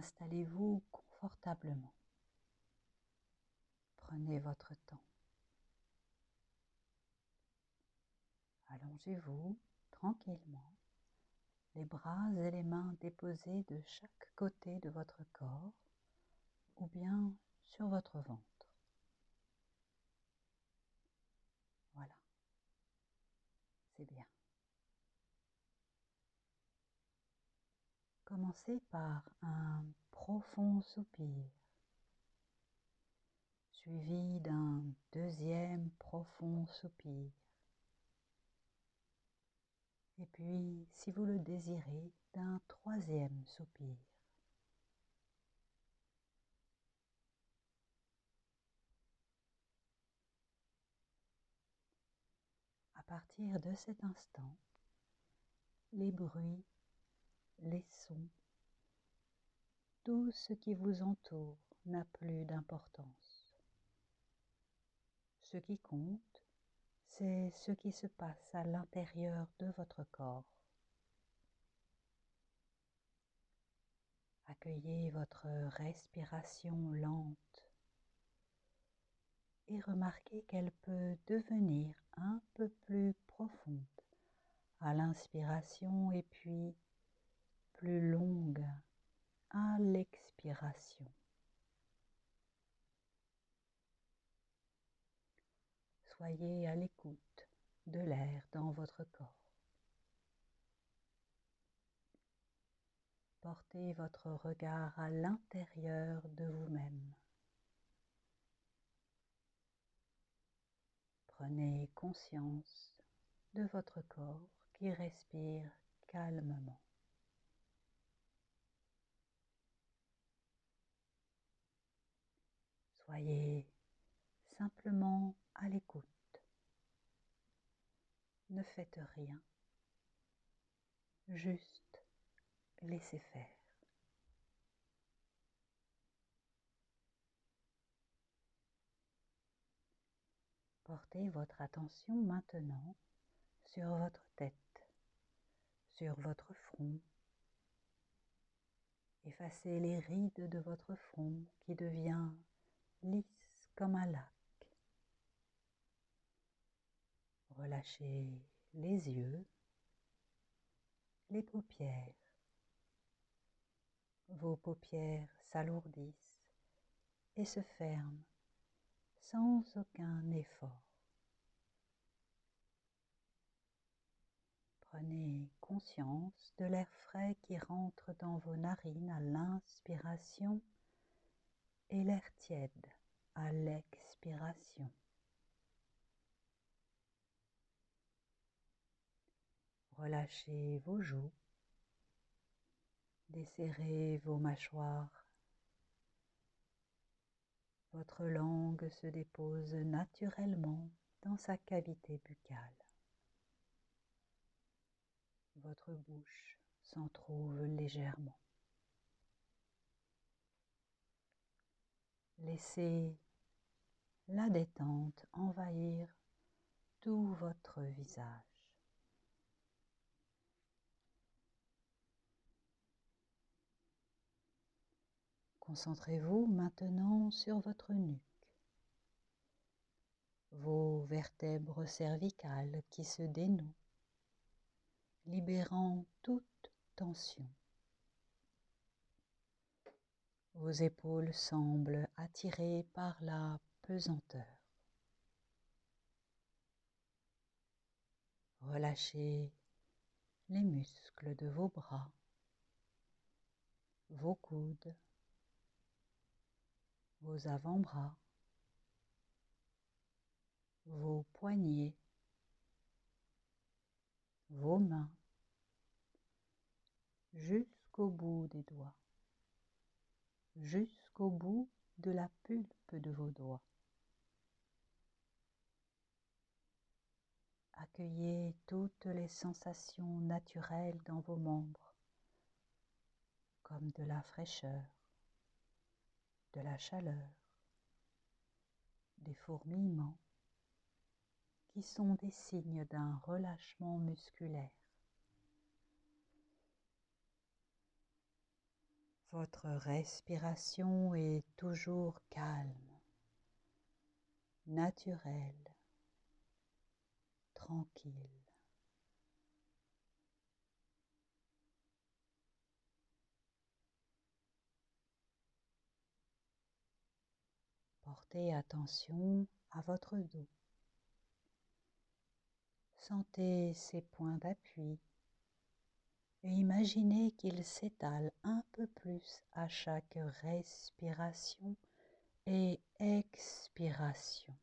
Installez-vous confortablement. Prenez votre temps. Allongez-vous tranquillement, les bras et les mains déposés de chaque côté de votre corps ou bien sur votre ventre. Voilà, c'est bien. Commencez par un profond soupir, suivi d'un deuxième profond soupir. Et puis, si vous le désirez, d'un troisième soupir. À partir de cet instant, les bruits les sons, tout ce qui vous entoure n'a plus d'importance. Ce qui compte, c'est ce qui se passe à l'intérieur de votre corps. Accueillez votre respiration lente et remarquez qu'elle peut devenir un peu plus profonde à l'inspiration et puis plus longue à l'expiration. Soyez à l'écoute de l'air dans votre corps. Portez votre regard à l'intérieur de vous-même. Prenez conscience de votre corps qui respire calmement. Soyez simplement à l'écoute. Ne faites rien. Juste laissez faire. Portez votre attention maintenant sur votre tête, sur votre front. Effacez les rides de votre front qui devient lisse comme un lac. Relâchez les yeux, les paupières. Vos paupières s'alourdissent et se ferment sans aucun effort. Prenez conscience de l'air frais qui rentre dans vos narines à l'inspiration et l'air tiède à l'expiration. Relâchez vos joues, desserrez vos mâchoires. Votre langue se dépose naturellement dans sa cavité buccale. Votre bouche s'en trouve légèrement. Laissez la détente envahir tout votre visage. Concentrez-vous maintenant sur votre nuque, vos vertèbres cervicales qui se dénouent, libérant toute tension. Vos épaules semblent attirées par la pesanteur. Relâchez les muscles de vos bras, vos coudes, vos avant-bras, vos poignets, vos mains, jusqu'au bout des doigts jusqu'au bout de la pulpe de vos doigts. Accueillez toutes les sensations naturelles dans vos membres, comme de la fraîcheur, de la chaleur, des fourmillements, qui sont des signes d'un relâchement musculaire. Votre respiration est toujours calme, naturelle, tranquille. Portez attention à votre dos. Sentez ses points d'appui imaginez qu'il s'étale un peu plus à chaque respiration et expiration.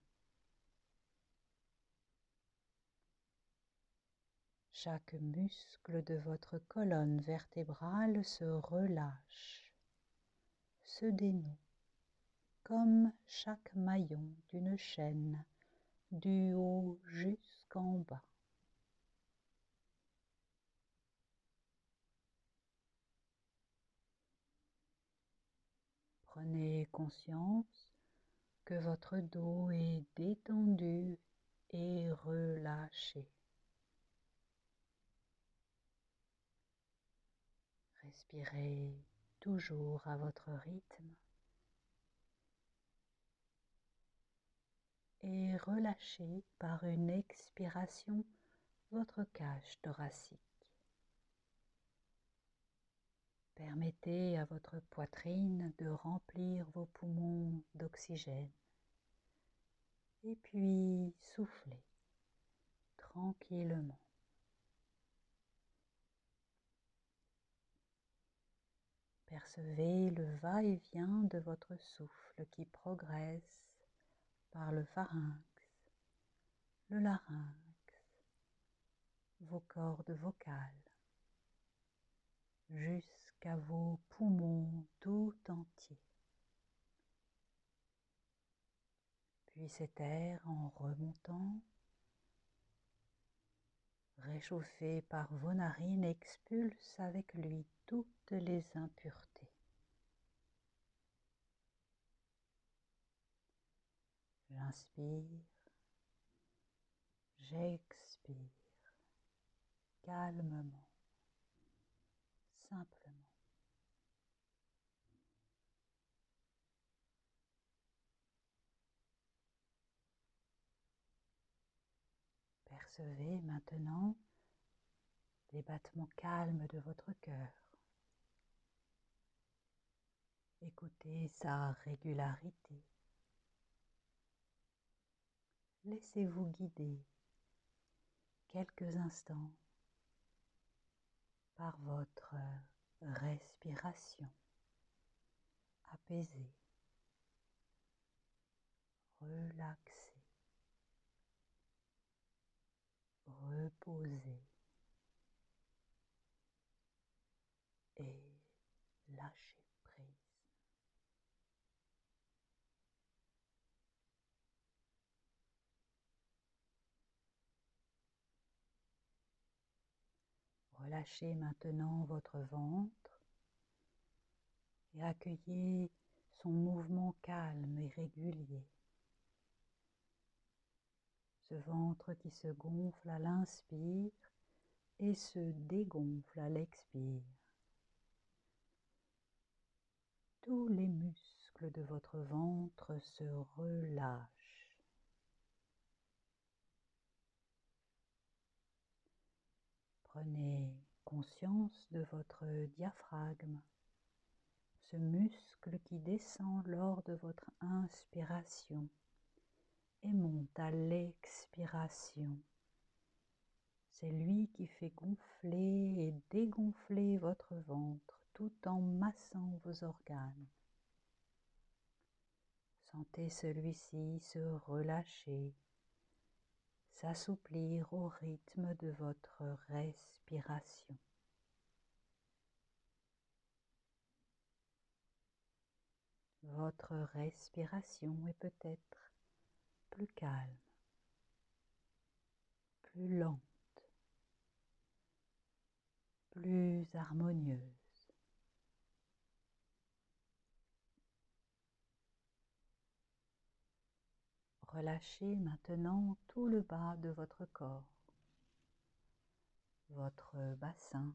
Chaque muscle de votre colonne vertébrale se relâche, se dénoue, comme chaque maillon d'une chaîne, du haut jusqu'en bas. Prenez conscience que votre dos est détendu et relâché. Respirez toujours à votre rythme et relâchez par une expiration votre cage thoracique. Permettez à votre poitrine de remplir vos poumons d'oxygène et puis soufflez tranquillement. Percevez le va-et-vient de votre souffle qui progresse par le pharynx, le larynx, vos cordes vocales, jusqu'à vos poumons tout entiers. Puis cet air en remontant, réchauffé par vos narines, expulse avec lui toutes les impuretés. J'inspire, j'expire calmement, simplement. Percevez maintenant les battements calmes de votre cœur. Écoutez sa régularité. Laissez-vous guider quelques instants par votre respiration apaisée, relaxée, reposée et lâchez prise. Relâchez maintenant votre ventre et accueillez son mouvement calme et régulier. Ce ventre qui se gonfle à l'inspire et se dégonfle à l'expire. Tous les muscles de votre ventre se relâchent. Prenez conscience de votre diaphragme, ce muscle qui descend lors de votre inspiration et monte à l'expiration. C'est lui qui fait gonfler et dégonfler votre ventre tout en massant vos organes. Sentez celui-ci se relâcher s'assouplir au rythme de votre respiration. Votre respiration est peut-être plus calme, plus lente, plus harmonieuse. Relâchez maintenant tout le bas de votre corps, votre bassin,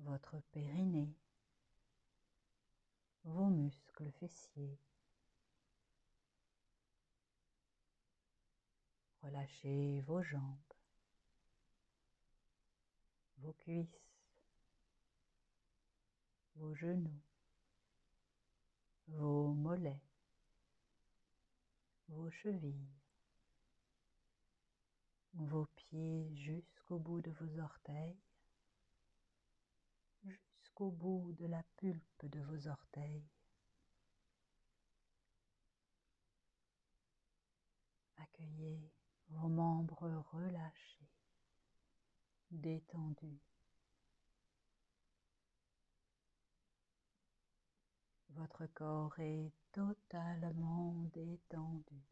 votre périnée, le fessier. Relâchez vos jambes, vos cuisses, vos genoux, vos mollets, vos chevilles, vos pieds jusqu'au bout de vos orteils, jusqu'au bout de la pulpe de vos orteils. Accueillez vos membres relâchés, détendus. Votre corps est totalement détendu.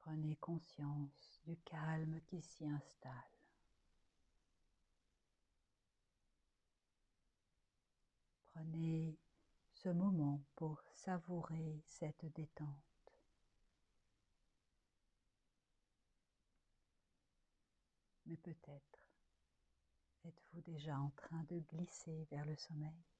Prenez conscience du calme qui s'y installe. Prenez moment pour savourer cette détente. Mais peut-être êtes-vous déjà en train de glisser vers le sommeil?